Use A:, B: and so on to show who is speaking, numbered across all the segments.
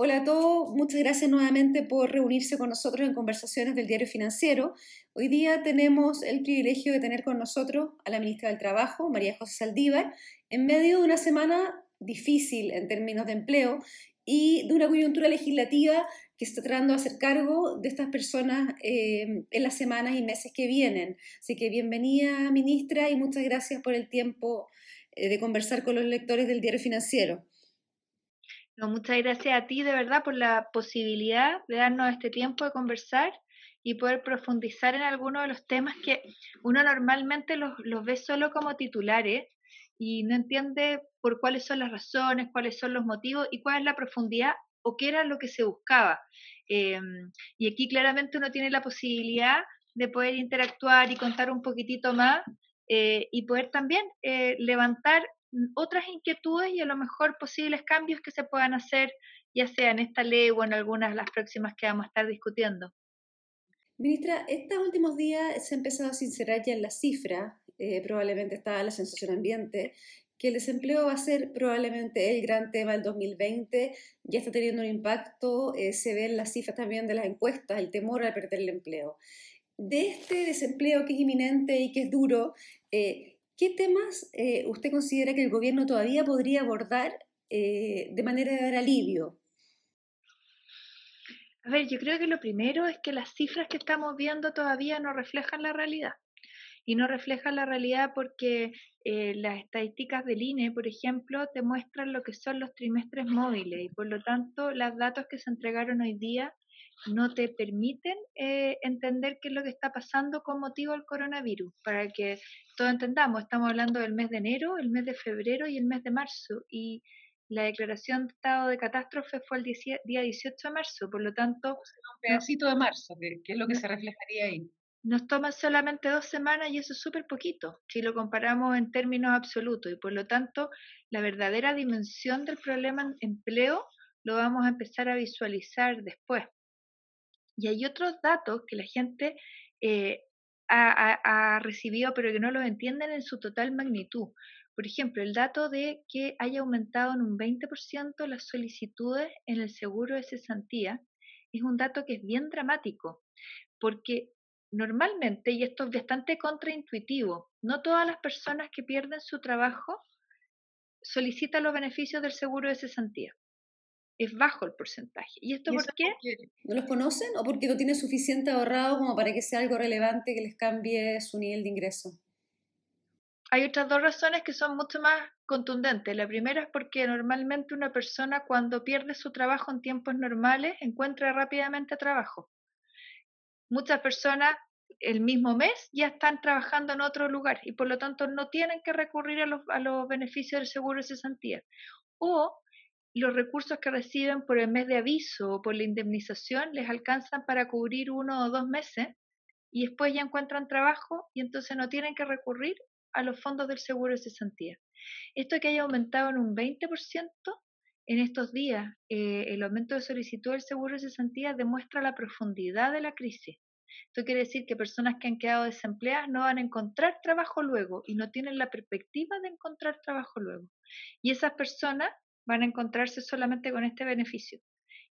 A: hola a todos, muchas gracias nuevamente por reunirse con nosotros en conversaciones del diario financiero. Hoy día tenemos el privilegio de tener con nosotros a la ministra del Trabajo, María José Saldívar, en medio de una semana difícil en términos de empleo y de una coyuntura legislativa que está tratando de hacer cargo de estas personas eh, en las semanas y meses que vienen. Así que bienvenida, ministra, y muchas gracias por el tiempo eh, de conversar con los lectores del diario financiero
B: muchas gracias a ti de verdad por la posibilidad de darnos este tiempo de conversar y poder profundizar en algunos de los temas que uno normalmente los, ve solo como titulares y no entiende por cuáles son las razones, cuáles son los motivos y cuál es la profundidad o qué era lo que se buscaba. Em, y aquí claramente uno tiene la posibilidad de poder interactuar y contar un poquitito más eh, y poder también eh, levantar otras inquietudes y a lo mejor posibles cambios que se puedan hacer, ya sea en esta ley o en algunas de las próximas que vamos a estar discutiendo.
A: Ministra, estos últimos días se ha empezado a sincerar ya en la cifra, eh, probablemente está la sensación ambiente, que el desempleo va a ser probablemente el gran tema del 2020, ya está teniendo un impacto, eh, se ve en las cifras también de las encuestas, el temor a perder el empleo. De este desempleo que es inminente y que es duro, eh, ¿Qué temas eh, usted considera que el gobierno todavía podría abordar eh, de manera de dar alivio?
B: A ver, yo creo que lo primero es que las cifras que estamos viendo todavía no reflejan la realidad. Y no reflejan la realidad porque eh, las estadísticas del INE, por ejemplo, te muestran lo que son los trimestres móviles y por lo tanto los datos que se entregaron hoy día no te permiten eh, entender qué es lo que está pasando con motivo del coronavirus. Para que todos entendamos, estamos hablando del mes de enero, el mes de febrero y el mes de marzo. Y la declaración de estado de catástrofe fue el día 18 de marzo, por lo tanto...
C: Un pedacito de marzo, que es lo que se reflejaría ahí.
B: Nos toma solamente dos semanas y eso es súper poquito, si lo comparamos en términos absolutos. Y por lo tanto, la verdadera dimensión del problema en empleo lo vamos a empezar a visualizar después. Y hay otros datos que la gente eh, ha, recibido, pero que no los entienden en su total magnitud. Por ejemplo, el dato de que haya aumentado en un 20% las solicitudes en el seguro de cesantía es un dato que es bien dramático, porque normalmente, y esto es bastante contraintuitivo, no todas las personas que pierden su trabajo solicitan los beneficios del seguro de cesantía es bajo el porcentaje. ¿Y esto por qué?
A: ¿No los conocen o porque no tienen suficiente ahorrado como para que sea algo relevante que les cambie su nivel de ingreso?
B: Hay otras dos razones que son mucho más contundentes. La primera es porque normalmente una persona cuando pierde su trabajo en tiempos normales encuentra rápidamente trabajo. Muchas personas el mismo mes ya están trabajando en otro lugar y por lo tanto no tienen que recurrir a los, a los beneficios del seguro de cesantía. O los recursos que reciben por el mes de aviso o por la indemnización les alcanzan para cubrir uno o dos meses y después ya encuentran trabajo y entonces no tienen que recurrir a los fondos del seguro de cesantía. Esto que haya aumentado en un 20% en estos días, eh, el aumento de solicitud del seguro de cesantía demuestra la profundidad de la crisis. Esto quiere decir que personas que han quedado desempleadas no van a encontrar trabajo luego y no tienen la perspectiva de encontrar trabajo luego. Y esas personas van a encontrarse solamente con este beneficio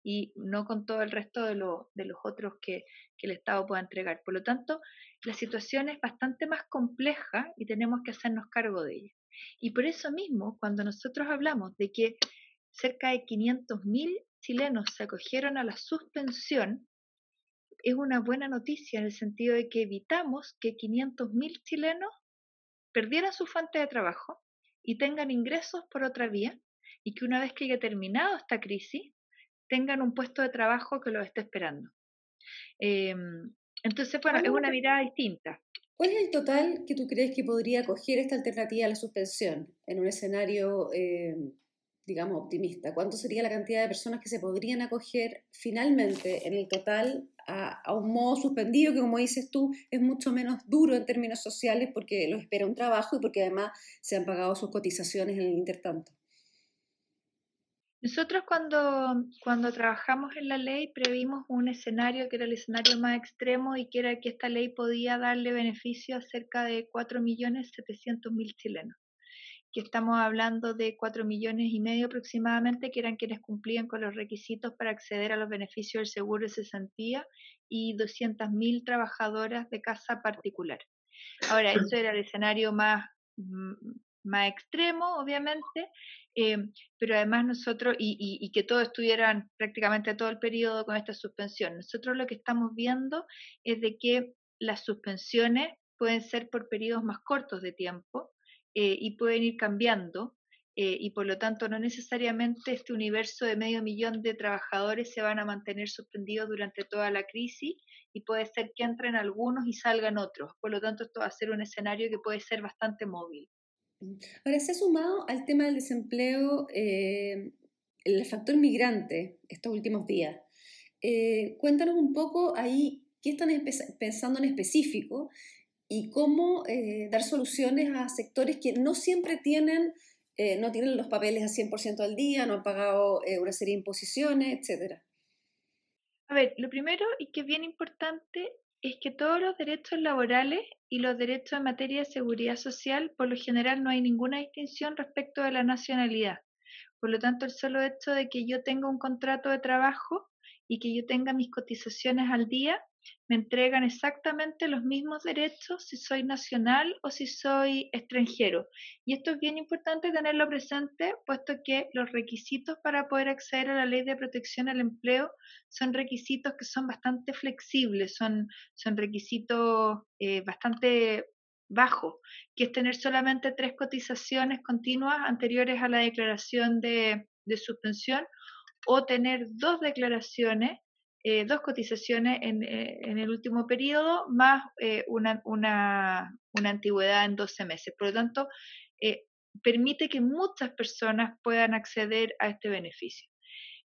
B: y no con todo el resto de, los otros que, que, el Estado pueda entregar. Por lo tanto, la situación es bastante más compleja y tenemos que hacernos cargo de ella. Y por eso mismo, cuando nosotros hablamos de que cerca de 500.000 chilenos se acogieron a la suspensión, es una buena noticia en el sentido de que evitamos que 500.000 chilenos perdieran su fuente de trabajo y tengan ingresos por otra vía y que una vez que haya terminado esta crisis, tengan un puesto de trabajo que los esté esperando. Em, entonces, bueno, es una mirada distinta.
A: ¿Cuál es el total que tú crees que podría acoger esta alternativa a la suspensión en un escenario, em, digamos, optimista? ¿Cuánto sería la cantidad de personas que se podrían acoger finalmente en el total a, a, un modo suspendido que, como dices tú, es mucho menos duro en términos sociales porque los espera un trabajo y porque además se han pagado sus cotizaciones en el intertanto?
B: Nosotros cuando, trabajamos en la ley previmos un escenario que era el escenario más extremo y que era que esta ley podía darle beneficio a cerca de 4.700.000 chilenos, que estamos hablando de cuatro millones y medio aproximadamente, que eran quienes cumplían con los requisitos para acceder a los beneficios del seguro de cesantía, y 200.000 trabajadoras de casa particular. Ahora, eso era el escenario más, mm, más extremo, obviamente, eh, pero además nosotros, y, y, que todos estuvieran prácticamente todo el periodo con esta suspensión, nosotros lo que estamos viendo es de que las suspensiones pueden ser por periodos más cortos de tiempo eh, y pueden ir cambiando. Eh, y por lo tanto no necesariamente este universo de medio millón de trabajadores se van a mantener suspendidos durante toda la crisis y puede ser que entren algunos y salgan otros. Por lo tanto, esto va a ser un escenario que puede ser bastante móvil.
A: Ahora, se ha sumado al tema del desempleo eh, el factor migrante estos últimos días. cuéntanos un poco ahí qué están pensando en específico y cómo eh, dar soluciones a sectores que no siempre tienen, eh, no tienen los papeles a 100% al día, no han pagado eh, una serie de imposiciones, etc.
B: A ver, lo primero y que es bien importante es que todos los derechos laborales y los derechos en materia de seguridad social, por lo general no hay ninguna distinción respecto de la nacionalidad. Por lo tanto, el solo hecho de que yo tenga un contrato de trabajo y que yo tenga mis cotizaciones al día me entregan exactamente los mismos derechos si soy nacional o si soy extranjero. Y esto es bien importante tenerlo presente, puesto que los requisitos para poder acceder a la ley de protección al empleo son requisitos que son bastante flexibles, son, son requisitos eh, bastante bajos, que es tener solamente tres cotizaciones continuas anteriores a la declaración de, de suspensión o tener dos declaraciones eh, dos cotizaciones en, eh, en, el último periodo más eh, una, una, una, antigüedad en 12 meses. Por lo tanto, permite que muchas personas puedan acceder a este beneficio.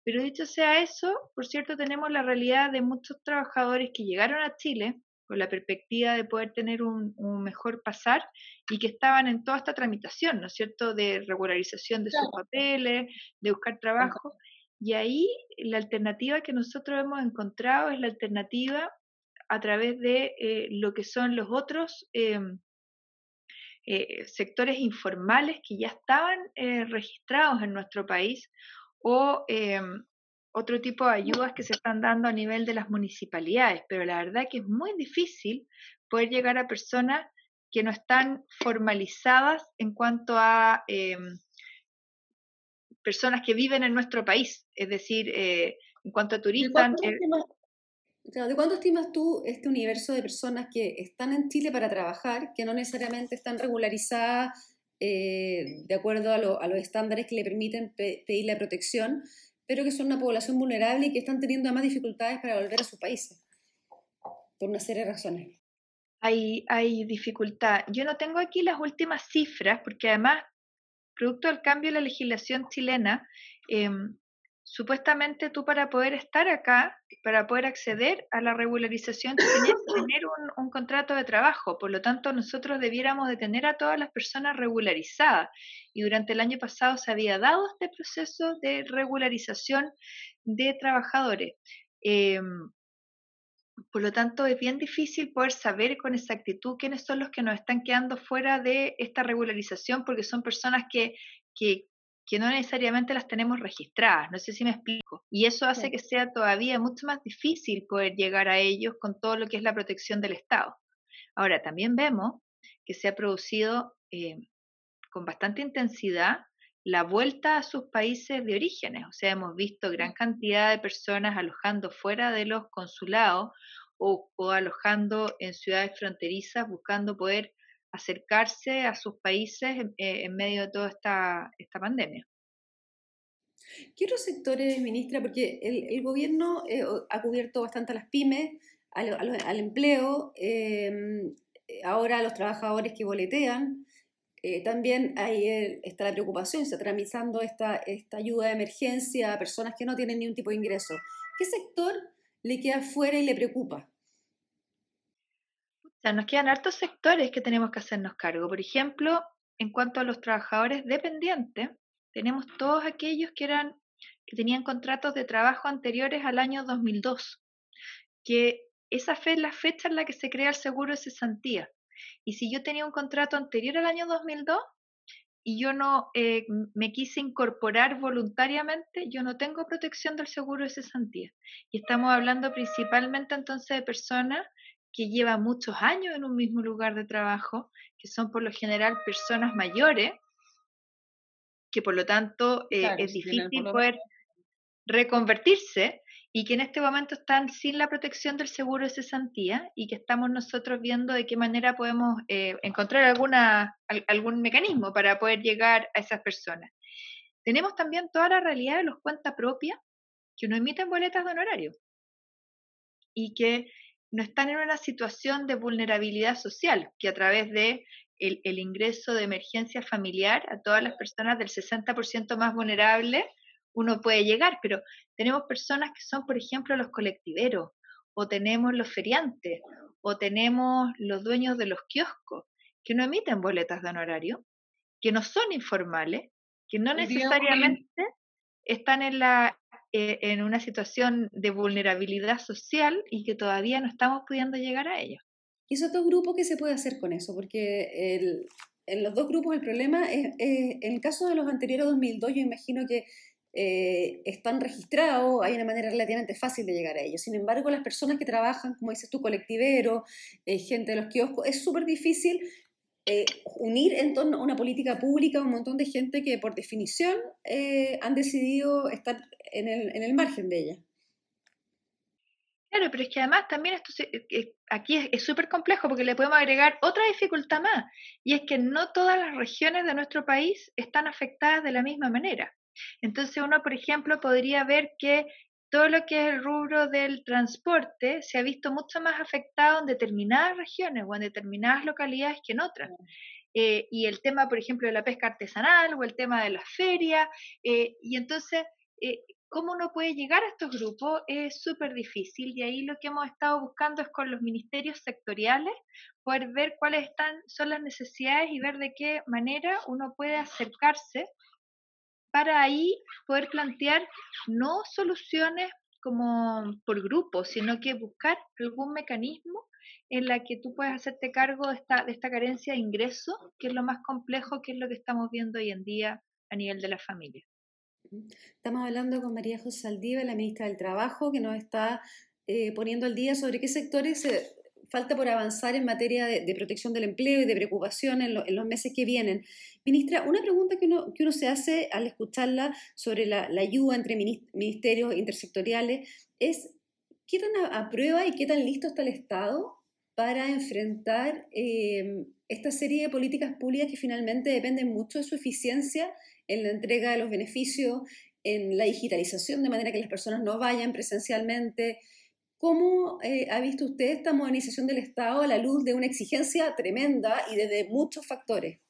B: Pero dicho sea eso, por cierto, tenemos la realidad de muchos trabajadores que llegaron a Chile con la perspectiva de poder tener un, un, mejor pasar y que estaban en toda esta tramitación, ¿no es cierto?, de regularización de sus papeles, de buscar trabajo, y ahí la alternativa que nosotros hemos encontrado es la alternativa a través de eh, lo que son los otros em, eh, sectores informales que ya estaban eh, registrados en nuestro país o em, otro tipo de ayudas que se están dando a nivel de las municipalidades. Pero la verdad que es muy difícil poder llegar a personas que no están formalizadas en cuanto a em, personas que viven en nuestro país, es decir, eh, en cuanto a turistas.
A: Eh, ¿De cuánto, estimas, tú este universo de personas que están en Chile para trabajar, que no necesariamente están regularizadas eh, de acuerdo a, los estándares que le permiten pedir la protección, pero que son una población vulnerable y que están teniendo más dificultades para volver a sus países, por una serie de razones?
B: Hay, hay dificultad. Yo no tengo aquí las últimas cifras, porque además producto del cambio de la legislación chilena, em, supuestamente tú para poder estar acá, para poder acceder a la regularización, tenías que tener un, contrato de trabajo. Por lo tanto, nosotros debiéramos de tener a todas las personas regularizadas. Y durante el año pasado se había dado este proceso de regularización de trabajadores. Em, por lo tanto, es bien difícil poder saber con exactitud quiénes son los que nos están quedando fuera de esta regularización, porque son personas que, que, no necesariamente las tenemos registradas. No sé si me explico. Y eso hace que sea todavía mucho más difícil poder llegar a ellos con todo lo que es la protección del Estado. Ahora, también vemos que se ha producido eh, con bastante intensidad la vuelta a sus países de orígenes. O sea, hemos visto gran cantidad de personas alojando fuera de los consulados o, alojando en ciudades fronterizas buscando poder acercarse a sus países en, eh, medio de toda esta, esta pandemia.
A: ¿Qué otros sectores, ministra? Porque el, gobierno eh, ha cubierto bastante a las pymes, al, empleo, em, ahora a los trabajadores que boletean, eh, también ahí está la preocupación, se está tramitando esta, esta ayuda de emergencia a personas que no tienen ni un tipo de ingreso. ¿Qué sector le queda fuera y le preocupa?
B: O sea, nos quedan hartos sectores que tenemos que hacernos cargo. Por ejemplo, en cuanto a los trabajadores dependientes, tenemos todos aquellos que eran que tenían contratos de trabajo anteriores al año 2002, que esa fe es la fecha en la que se crea el seguro de cesantía. Y si yo tenía un contrato anterior al año 2002 y yo no eh, me quise incorporar voluntariamente, yo no tengo protección del seguro de cesantía. Y estamos hablando principalmente entonces de personas que llevan muchos años en un mismo lugar de trabajo, que son por lo general personas mayores, que por lo tanto eh, es difícil poder reconvertirse y que en este momento están sin la protección del seguro de cesantía y que estamos nosotros viendo de qué manera podemos eh, encontrar alguna, algún mecanismo para poder llegar a esas personas. Tenemos también toda la realidad de los cuentas propias que no emiten boletas de honorario y que no están en una situación de vulnerabilidad social, que a través de el, el ingreso de emergencia familiar a todas las personas del 60% más vulnerables, uno puede llegar, pero tenemos personas que son, por ejemplo, los colectiveros, o tenemos los feriantes, o tenemos los dueños de los kioscos, que no emiten boletas de honorario, que no son informales, que no necesariamente están en, la, eh, en una situación de vulnerabilidad social y que todavía no estamos pudiendo llegar a ellos.
A: ¿Y esos dos grupos qué se puede hacer con eso? Porque el, en los dos grupos el problema es, en el caso de los anteriores 2002, yo imagino que eh, están registrados, hay una manera relativamente fácil de llegar a ellos. Sin embargo, las personas que trabajan, como dices tú, colectivero, eh, gente de los kioscos, es súper difícil eh, unir en torno a una política pública un montón de gente que por definición han decidido estar en el, en el margen de ella.
B: Claro, pero es que además también esto aquí es súper complejo porque le podemos agregar otra dificultad más, y es que no todas las regiones de nuestro país están afectadas de la misma manera. Entonces uno, por ejemplo, podría ver que todo lo que es el rubro del transporte se ha visto mucho más afectado en determinadas regiones o en determinadas localidades que en otras. Eh, y el tema, por ejemplo, de la pesca artesanal o el tema de la feria. Eh, y entonces, eh, ¿cómo uno puede llegar a estos grupos? Es súper difícil y ahí lo que hemos estado buscando es con los ministerios sectoriales poder ver cuáles están, son las necesidades y ver de qué manera uno puede acercarse para ahí poder plantear no soluciones como por grupo, sino que buscar algún mecanismo en la que tú puedas hacerte cargo de esta, de esta carencia de ingreso, que es lo más complejo, que es lo que estamos viendo hoy en día a nivel de la familia.
A: Estamos hablando con María José Saldiva, la ministra del Trabajo, que nos está eh, poniendo al día sobre qué sectores se falta por avanzar en materia de, protección del empleo y de preocupación en, los meses que vienen. Ministra, una pregunta que uno, que uno se hace al escucharla sobre la, ayuda entre ministerios intersectoriales es qué tan a, prueba y qué tan listo está el Estado para enfrentar eh, esta serie de políticas públicas que finalmente dependen mucho de su eficiencia en la entrega de los beneficios, en la digitalización, de manera que las personas no vayan presencialmente, ¿Cómo eh, ha visto usted esta modernización del Estado a la luz de una exigencia tremenda y desde muchos factores?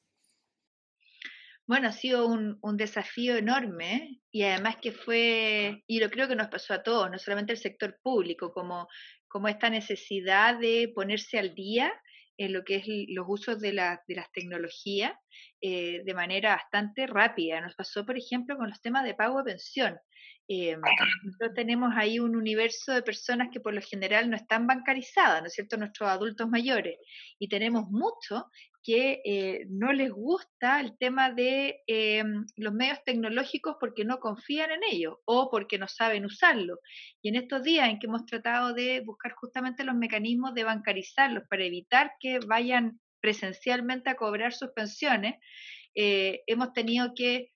B: Bueno, ha sido un, desafío enorme y además que fue, y lo creo que nos pasó a todos, no solamente el sector público, como, como esta necesidad de ponerse al día en lo que es los usos de, las tecnologías eh, de manera bastante rápida. Nos pasó, por ejemplo, con los temas de pago de pensión. Eh, nosotros tenemos ahí un universo de personas que por lo general no están bancarizadas, ¿no es cierto? Nuestros adultos mayores. Y tenemos muchos que eh, no les gusta el tema de eh, los medios tecnológicos porque no confían en ellos o porque no saben usarlo. Y en estos días en que hemos tratado de buscar justamente los mecanismos de bancarizarlos para evitar que vayan presencialmente a cobrar sus pensiones, hemos tenido que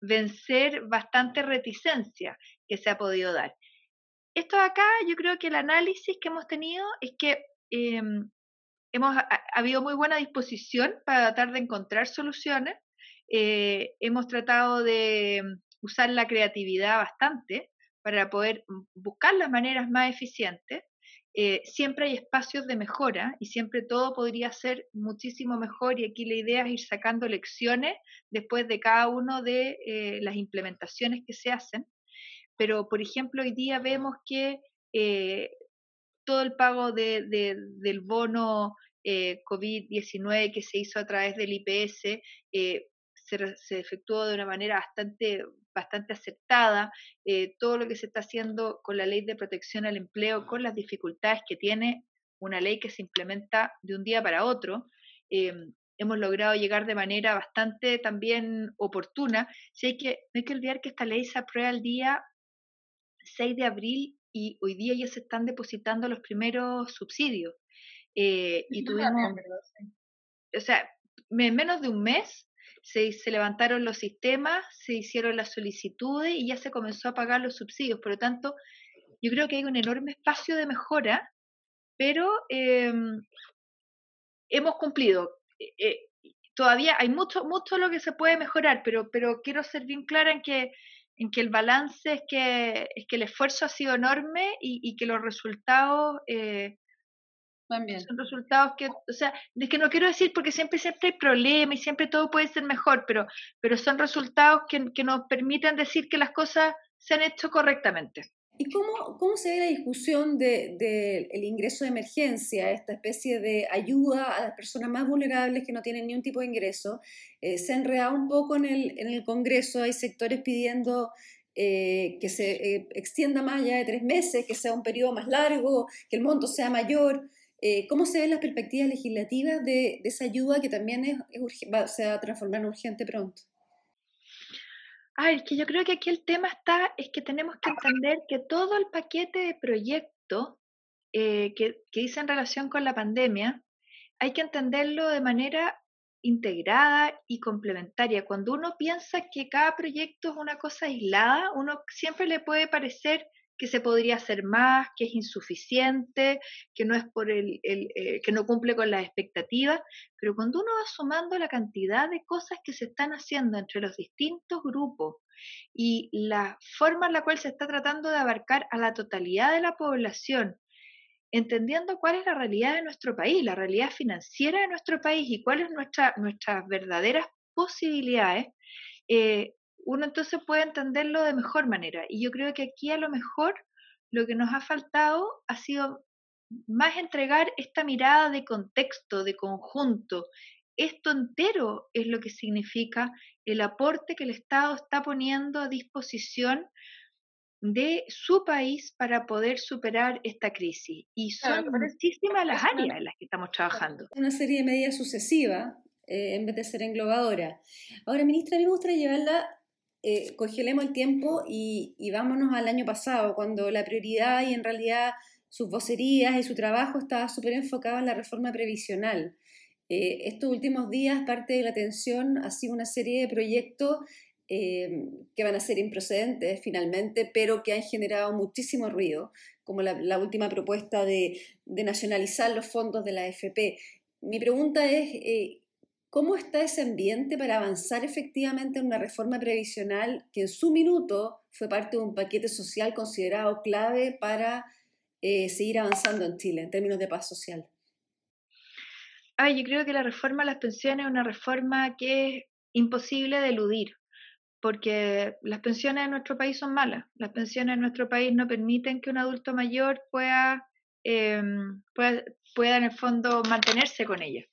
B: vencer bastante reticencia que se ha podido dar. Esto acá, yo creo que el análisis que hemos tenido es que em, hemos ha, habido muy buena disposición para tratar de encontrar soluciones. Eh, hemos tratado de usar la creatividad bastante para poder buscar las maneras más eficientes eh, siempre hay espacios de mejora y siempre todo podría ser muchísimo mejor y aquí la idea es ir sacando lecciones después de cada una de eh, las implementaciones que se hacen. Pero, por ejemplo, hoy día vemos que todo el pago de, del bono COVID-19 que se hizo a través del IPS se, se efectuó de una manera bastante bastante aceptada, eh, todo lo que se está haciendo con la ley de protección al empleo, con las dificultades que tiene una ley que se implementa de un día para otro. Eh, hemos logrado llegar de manera bastante también oportuna. Si hay que, no hay que olvidar que esta ley se aprueba el día 6 de abril y hoy día ya se están depositando los primeros subsidios. Eh, y tuvimos, o sea, en menos de un mes se, se, levantaron los sistemas, se hicieron las solicitudes y ya se comenzó a pagar los subsidios. Por lo tanto, yo creo que hay un enorme espacio de mejora, pero em, hemos cumplido. Eh, eh, todavía hay mucho, mucho lo que se puede mejorar, pero, pero quiero ser bien clara en que, en que el balance es que, es que el esfuerzo ha sido enorme y, que los resultados eh,
C: También.
B: son resultados que, o sea, es que no quiero decir porque siempre, siempre hay problemas y siempre todo puede ser mejor, pero, pero son resultados que, que nos permiten decir que las cosas se han hecho correctamente.
A: ¿Y cómo, cómo se ve la discusión del de, el ingreso de emergencia, esta especie de ayuda a las personas más vulnerables que no tienen ni un tipo de ingreso? Eh, se ha enredado un poco en el, en el Congreso, hay sectores pidiendo eh, que se eh, extienda más allá de tres meses, que sea un periodo más largo, que el monto sea mayor. ¿Cómo se ven las perspectivas legislativas de, de esa ayuda que también es, es va, se va a transformar en urgente pronto?
B: Ah, es que yo creo que aquí el tema está, es que tenemos que entender que todo el paquete de proyectos eh, que, que dice en relación con la pandemia, hay que entenderlo de manera integrada y complementaria. Cuando uno piensa que cada proyecto es una cosa aislada, uno siempre le puede parecer que se podría hacer más, que es insuficiente, que no es por el, el eh, que no cumple con las expectativas, pero cuando uno va sumando la cantidad de cosas que se están haciendo entre los distintos grupos y la forma en la cual se está tratando de abarcar a la totalidad de la población, entendiendo cuál es la realidad de nuestro país, la realidad financiera de nuestro país y cuáles son nuestra, nuestras verdaderas posibilidades, eh, uno entonces puede entenderlo de mejor manera. Y yo creo que aquí a lo mejor lo que nos ha faltado ha sido más entregar esta mirada de contexto, de conjunto. Esto entero es lo que significa el aporte que el Estado está poniendo a disposición de su país para poder superar esta crisis. Y son muchísimas las áreas en las que estamos trabajando.
A: Una serie de medidas sucesivas eh, en vez de ser englobadora. Ahora, ministra, a mí me gustaría llevarla eh, congelemos el tiempo y, y, vámonos al año pasado, cuando la prioridad y en realidad sus vocerías y su trabajo estaba súper enfocado en la reforma previsional. Eh, estos últimos días, parte de la atención ha sido una serie de proyectos eh, que van a ser improcedentes finalmente, pero que han generado muchísimo ruido, como la, la última propuesta de, de, nacionalizar los fondos de la AFP. Mi pregunta es, eh, ¿Cómo está ese ambiente para avanzar efectivamente en una reforma previsional que en su minuto fue parte de un paquete social considerado clave para eh, seguir avanzando en Chile en términos de paz social?
B: Ah, yo creo que la reforma a las pensiones es una reforma que es imposible de eludir, porque las pensiones en nuestro país son malas. Las pensiones en nuestro país no permiten que un adulto mayor pueda, eh, pueda, pueda en el fondo mantenerse con ellas.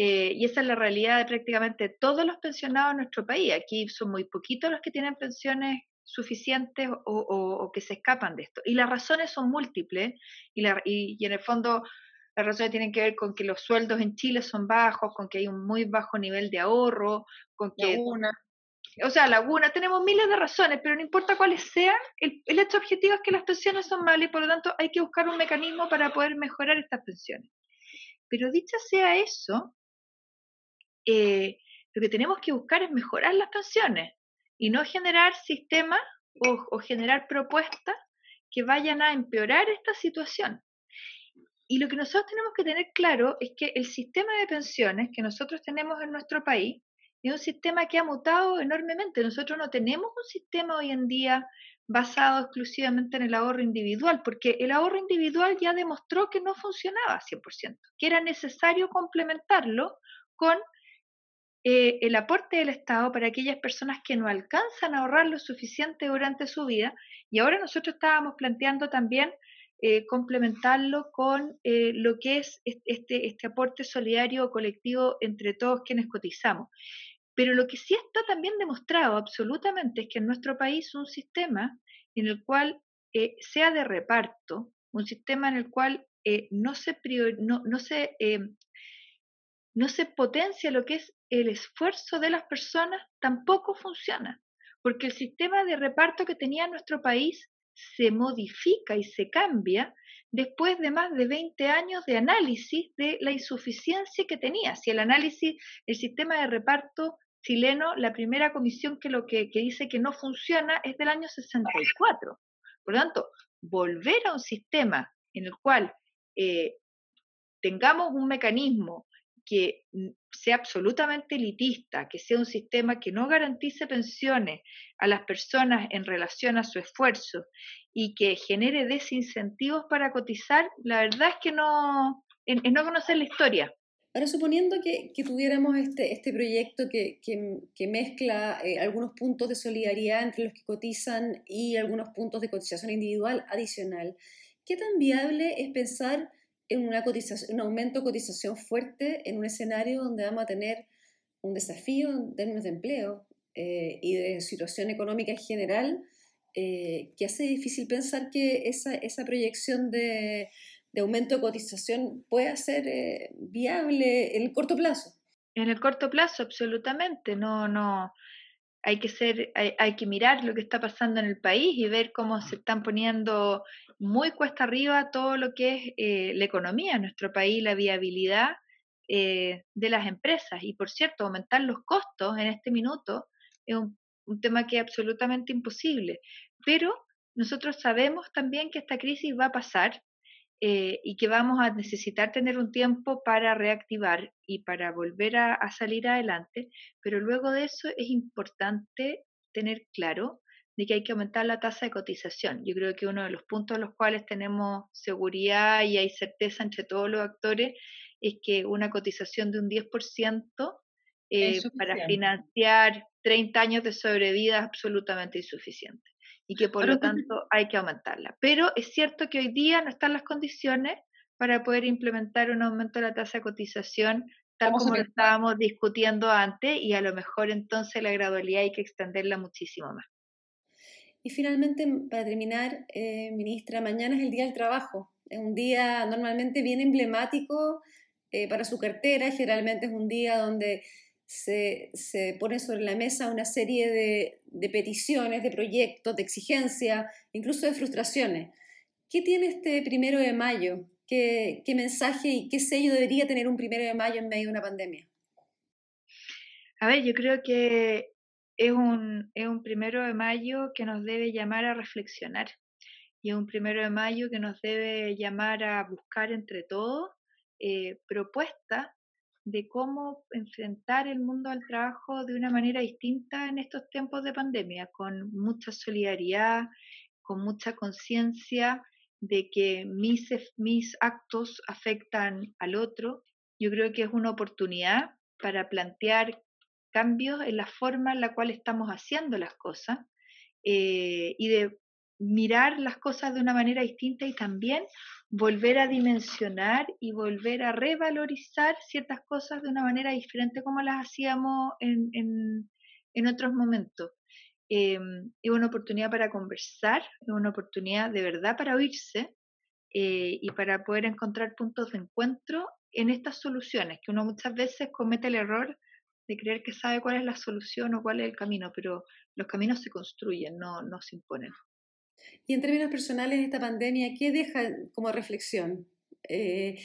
B: Eh, y esa es la realidad de prácticamente todos los pensionados en nuestro país. Aquí son muy poquitos los que tienen pensiones suficientes o, o, o que se escapan de esto. Y las razones son múltiples y, la, y, y en el fondo las razones tienen que ver con que los sueldos en Chile son bajos, con que hay un muy bajo nivel de ahorro, con que...
C: Laguna.
B: O sea, laguna, tenemos miles de razones, pero no importa cuáles sean, el, el hecho objetivo es que las pensiones son malas y por lo tanto hay que buscar un mecanismo para poder mejorar estas pensiones. Pero dicha sea eso, eh, lo que tenemos que buscar es mejorar las pensiones y no generar sistemas o generar propuestas que vayan a empeorar esta situación. Y lo que nosotros tenemos que tener claro es que el sistema de pensiones que nosotros tenemos en nuestro país es un sistema que ha mutado enormemente. Nosotros no tenemos un sistema hoy en día basado exclusivamente en el ahorro individual, porque el ahorro individual ya demostró que no funcionaba 100%, que era necesario complementarlo con eh, el aporte del Estado para aquellas personas que no alcanzan a ahorrar lo suficiente durante su vida. Y ahora nosotros estábamos planteando también eh, complementarlo con eh, lo que es este, este aporte solidario colectivo entre todos quienes cotizamos. Pero lo que sí está también demostrado absolutamente es que en nuestro país un sistema en el cual sea de reparto, un sistema en el cual no se, prior, no, no se no se potencia lo que es el esfuerzo de las personas, tampoco funciona, porque el sistema de reparto que tenía nuestro país se modifica y se cambia después de más de 20 años de análisis de la insuficiencia que tenía. Si el análisis, el sistema de reparto chileno, la primera comisión que lo que, dice que no funciona es del año 64. Por lo tanto, volver a un sistema en el cual eh, tengamos un mecanismo que sea absolutamente elitista, que sea un sistema que no garantice pensiones a las personas en relación a su esfuerzo y que genere desincentivos para cotizar, la verdad es que no, es no conocer la historia.
A: Ahora, suponiendo que, tuviéramos este, este proyecto que, mezcla eh, algunos puntos de solidaridad entre los que cotizan y algunos puntos de cotización individual adicional, ¿qué tan viable es pensar en una cotización, un aumento de cotización fuerte en un escenario donde vamos a tener un desafío en términos de empleo eh, y de situación económica en general, eh, que hace difícil pensar que esa, esa proyección de, de, aumento de cotización pueda ser eh, viable en el corto plazo.
B: En el corto plazo, absolutamente. No, no, hay que ser, hay, que mirar lo que está pasando en el país y ver cómo se están poniendo muy cuesta arriba todo lo que es eh, la economía en nuestro país, la viabilidad eh, de las empresas. Y por cierto, aumentar los costos en este minuto es un, un tema que es absolutamente imposible. Pero nosotros sabemos también que esta crisis va a pasar eh, y que vamos a necesitar tener un tiempo para reactivar y para volver a, salir adelante, pero luego de eso es importante tener claro de que hay que aumentar la tasa de cotización. Yo creo que uno de los puntos en los cuales tenemos seguridad y hay certeza entre todos los actores es que una cotización de un 10% eh, para financiar 30 años de sobrevida es absolutamente insuficiente y que por lo tanto hay que aumentarla. Pero es cierto que hoy día no están las condiciones para poder implementar un aumento de la tasa de cotización tal como lo estábamos discutiendo antes y a lo mejor entonces la gradualidad hay que extenderla muchísimo más.
A: Y finalmente, para terminar, eh, ministra, mañana es el Día del Trabajo. Es un día normalmente bien emblemático eh, para su cartera, generalmente es un día donde se, se pone sobre la mesa una serie de, de, peticiones, de proyectos, de exigencias, incluso de frustraciones. ¿Qué tiene este primero de mayo? ¿Qué, ¿Qué, mensaje y qué sello debería tener un primero de mayo en medio de una pandemia?
B: A ver, yo creo que es un, es un primero de mayo que nos debe llamar a reflexionar y es un primero de mayo que nos debe llamar a buscar entre todos eh, propuestas de cómo enfrentar el mundo al trabajo de una manera distinta en estos tiempos de pandemia, con mucha solidaridad, con mucha conciencia de que mis, mis actos afectan al otro. Yo creo que es una oportunidad para plantear cambios en la forma en la cual estamos haciendo las cosas eh, y de mirar las cosas de una manera distinta y también volver a dimensionar y volver a revalorizar ciertas cosas de una manera diferente como las hacíamos en, en, otros momentos. Em, es una oportunidad para conversar, es una oportunidad de verdad para oírse eh, y para poder encontrar puntos de encuentro en estas soluciones, que uno muchas veces comete el error de creer que sabe cuál es la solución o cuál es el camino, pero los caminos se construyen, no, no se imponen.
A: Y en términos personales, esta pandemia, ¿qué deja como reflexión? Eh,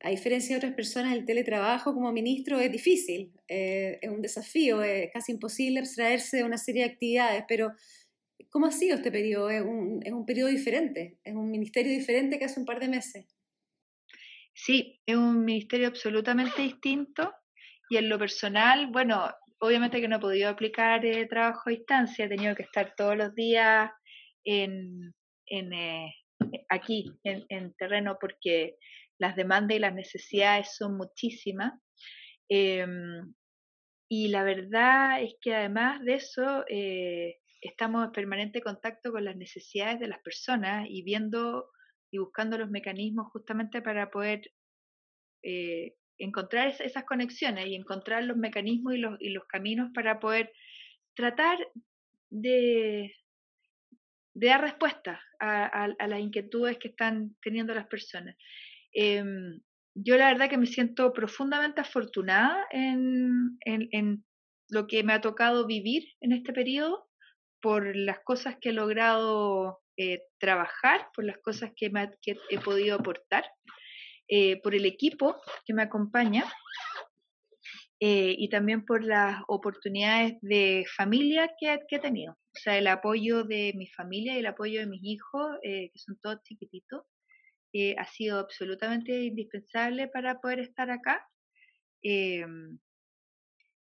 A: a diferencia de otras personas, el teletrabajo como ministro es difícil, eh, es un desafío, es casi imposible abstraerse de una serie de actividades, pero ¿cómo ha sido este periodo? Es un, es un periodo diferente, es un ministerio diferente que hace un par de meses.
B: Sí, es un ministerio absolutamente distinto y en lo personal, bueno, obviamente que no he podido aplicar eh, trabajo a distancia, he tenido que estar todos los días en, eh, aquí, en, terreno, porque las demandas y las necesidades son muchísimas. Em, y la verdad es que además de eso, eh, estamos en permanente contacto con las necesidades de las personas y viendo y buscando los mecanismos justamente para poder eh, encontrar esas conexiones y encontrar los mecanismos y los, y los caminos para poder tratar de, dar respuesta a, las inquietudes que están teniendo las personas. Em, yo la verdad que me siento profundamente afortunada en, lo que me ha tocado vivir en este periodo, por las cosas que he logrado eh, trabajar, por las cosas que, he podido aportar, eh, por el equipo que me acompaña eh, y también por las oportunidades de familia que, que, he tenido. O sea, el apoyo de mi familia y el apoyo de mis hijos, que son todos chiquititos, ha sido absolutamente indispensable para poder estar acá. Em,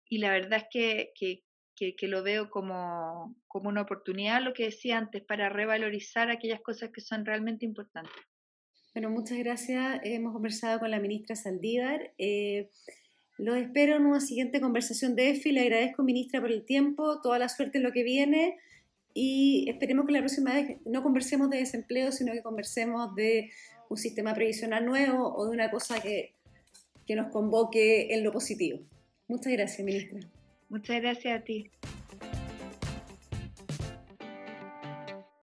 B: y la verdad es que, que, lo veo como, como, una oportunidad, lo que decía antes, para revalorizar aquellas cosas que son realmente importantes.
A: Bueno, muchas gracias. Hemos conversado con la ministra Saldívar. Eh, lo espero en una siguiente conversación de EFI. Le agradezco, ministra, por el tiempo, toda la suerte en lo que viene y esperemos que la próxima vez no conversemos de desempleo, sino que conversemos de un sistema previsional nuevo o de una cosa que, que nos convoque en lo positivo. Muchas gracias, ministra.
B: Muchas gracias a ti.